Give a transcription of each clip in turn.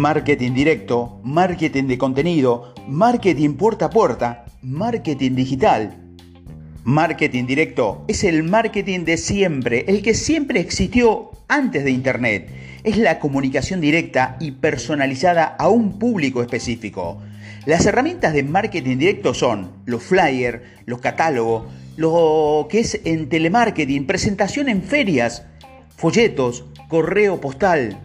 Marketing directo, marketing de contenido, marketing puerta a puerta, marketing digital. Marketing directo es el marketing de siempre, el que siempre existió antes de Internet. Es la comunicación directa y personalizada a un público específico. Las herramientas de marketing directo son los flyers, los catálogos, lo que es en telemarketing, presentación en ferias, folletos, correo postal,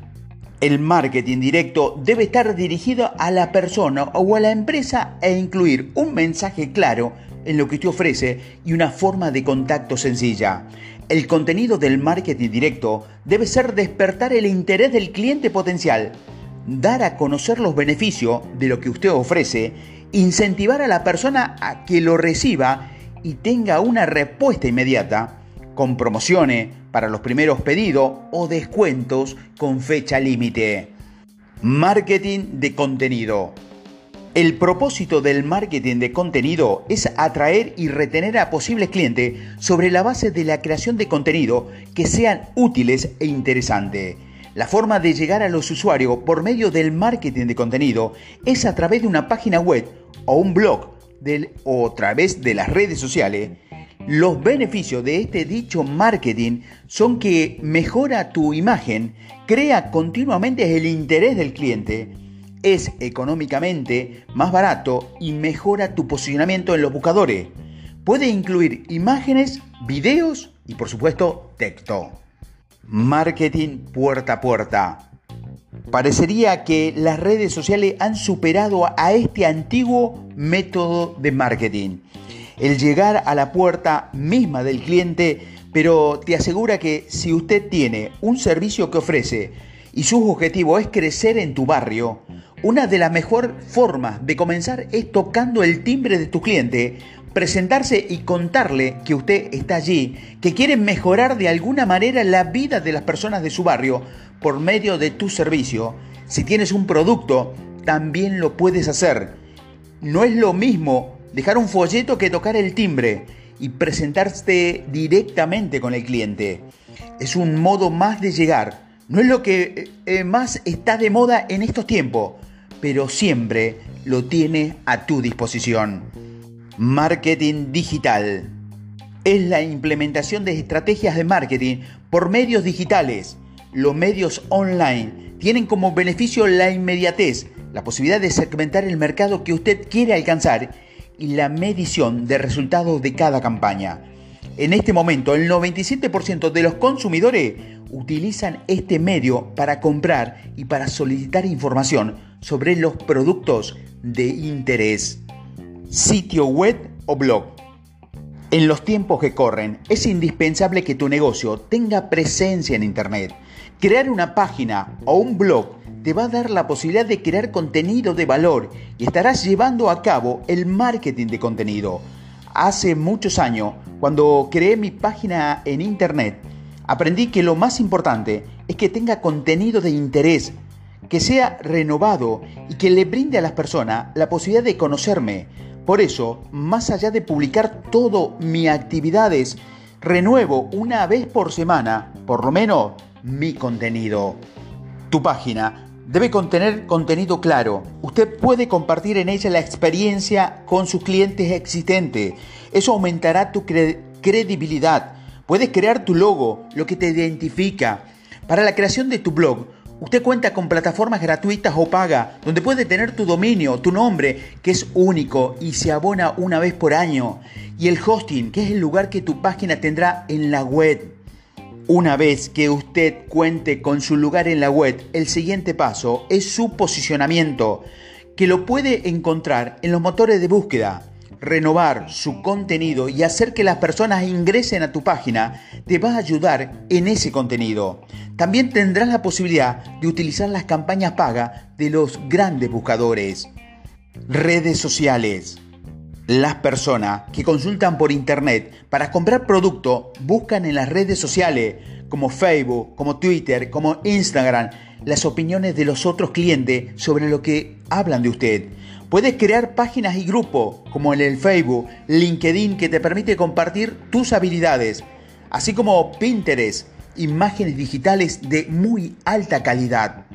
el marketing directo debe estar dirigido a la persona o a la empresa e incluir un mensaje claro en lo que te ofrece y una forma de contacto sencilla. El contenido del marketing directo debe ser despertar el interés del cliente potencial, dar a conocer los beneficios de lo que usted ofrece, incentivar a la persona a que lo reciba y tenga una respuesta inmediata, con promociones para los primeros pedidos o descuentos con fecha límite. Marketing de contenido. El propósito del marketing de contenido es atraer y retener a posibles clientes sobre la base de la creación de contenido que sean útiles e interesantes. La forma de llegar a los usuarios por medio del marketing de contenido es a través de una página web o un blog o a través de las redes sociales los beneficios de este dicho marketing son que mejora tu imagen, crea continuamente el interés del cliente, es económicamente más barato y mejora tu posicionamiento en los buscadores. Puede incluir imágenes, videos y por supuesto texto. Marketing puerta a puerta. Parecería que las redes sociales han superado a este antiguo método de marketing el llegar a la puerta misma del cliente, pero te asegura que si usted tiene un servicio que ofrece y su objetivo es crecer en tu barrio, una de las mejores formas de comenzar es tocando el timbre de tu cliente, presentarse y contarle que usted está allí, que quiere mejorar de alguna manera la vida de las personas de su barrio por medio de tu servicio. Si tienes un producto, también lo puedes hacer. No es lo mismo dejar un folleto que tocar el timbre y presentarte directamente con el cliente. Es un modo más de llegar. No es lo que eh, más está de moda en estos tiempos, pero siempre lo tiene a tu disposición. Marketing digital. Es la implementación de estrategias de marketing por medios digitales. Los medios online tienen como beneficio la inmediatez, la posibilidad de segmentar el mercado que usted quiere alcanzar y la medición de resultados de cada campaña. En este momento, el 97% de los consumidores utilizan este medio para comprar y para solicitar información sobre los productos de interés. Sitio web o blog. En los tiempos que corren, es indispensable que tu negocio tenga presencia en Internet. Crear una página o un blog te va a dar la posibilidad de crear contenido de valor y estarás llevando a cabo el marketing de contenido. Hace muchos años, cuando creé mi página en internet, aprendí que lo más importante es que tenga contenido de interés, que sea renovado y que le brinde a las personas la posibilidad de conocerme. Por eso, más allá de publicar todo mis actividades, renuevo una vez por semana, por lo menos, mi contenido. Tu página Debe contener contenido claro. Usted puede compartir en ella la experiencia con sus clientes existentes. Eso aumentará tu credibilidad. Puedes crear tu logo, lo que te identifica. Para la creación de tu blog, usted cuenta con plataformas gratuitas o paga, donde puede tener tu dominio, tu nombre, que es único y se abona una vez por año. Y el hosting, que es el lugar que tu página tendrá en la web. Una vez que usted cuente con su lugar en la web, el siguiente paso es su posicionamiento, que lo puede encontrar en los motores de búsqueda. Renovar su contenido y hacer que las personas ingresen a tu página te va a ayudar en ese contenido. También tendrás la posibilidad de utilizar las campañas pagas de los grandes buscadores. Redes sociales. Las personas que consultan por internet para comprar producto buscan en las redes sociales como Facebook, como Twitter, como Instagram las opiniones de los otros clientes sobre lo que hablan de usted. Puedes crear páginas y grupos como en el Facebook, LinkedIn que te permite compartir tus habilidades, así como Pinterest, imágenes digitales de muy alta calidad.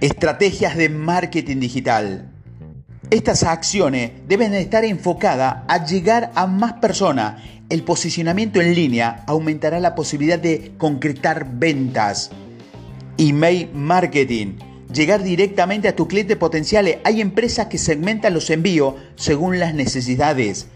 Estrategias de marketing digital. Estas acciones deben estar enfocadas a llegar a más personas. El posicionamiento en línea aumentará la posibilidad de concretar ventas. Email marketing. Llegar directamente a tus clientes potenciales. Hay empresas que segmentan los envíos según las necesidades.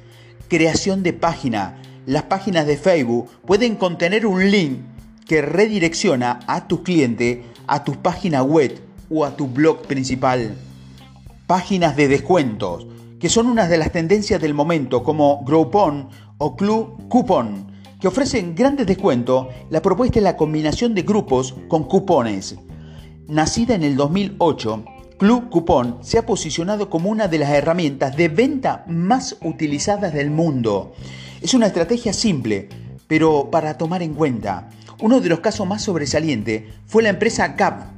Creación de página. Las páginas de Facebook pueden contener un link que redirecciona a tu cliente a tu página web o a tu blog principal. Páginas de descuentos, que son unas de las tendencias del momento, como Groupon o Club Coupon, que ofrecen grandes descuentos. La propuesta es la combinación de grupos con cupones. Nacida en el 2008, Club Coupon se ha posicionado como una de las herramientas de venta más utilizadas del mundo. Es una estrategia simple, pero para tomar en cuenta. Uno de los casos más sobresalientes fue la empresa Gap,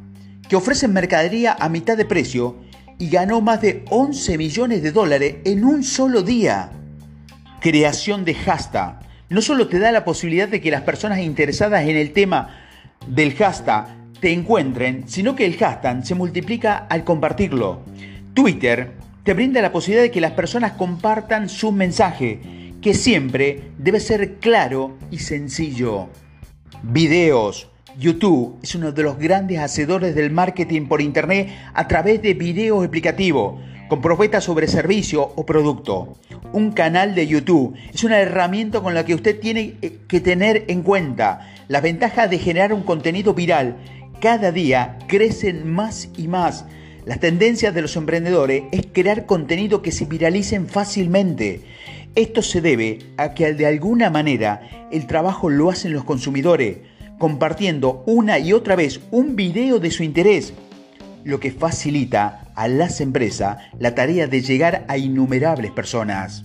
que ofrece mercadería a mitad de precio y ganó más de 11 millones de dólares en un solo día. Creación de hashtag. No solo te da la posibilidad de que las personas interesadas en el tema del hashtag te encuentren, sino que el hashtag se multiplica al compartirlo. Twitter te brinda la posibilidad de que las personas compartan su mensaje, que siempre debe ser claro y sencillo. Videos, YouTube es uno de los grandes hacedores del marketing por Internet a través de videos explicativos con propuestas sobre servicio o producto. Un canal de YouTube es una herramienta con la que usted tiene eh, que tener en cuenta las ventajas de generar un contenido viral. Cada día crecen más y más. Las tendencias de los emprendedores es crear contenido que se viralicen fácilmente. Esto se debe a que de alguna manera el trabajo lo hacen los consumidores compartiendo una y otra vez un video de su interés, lo que facilita a las empresas la tarea de llegar a innumerables personas.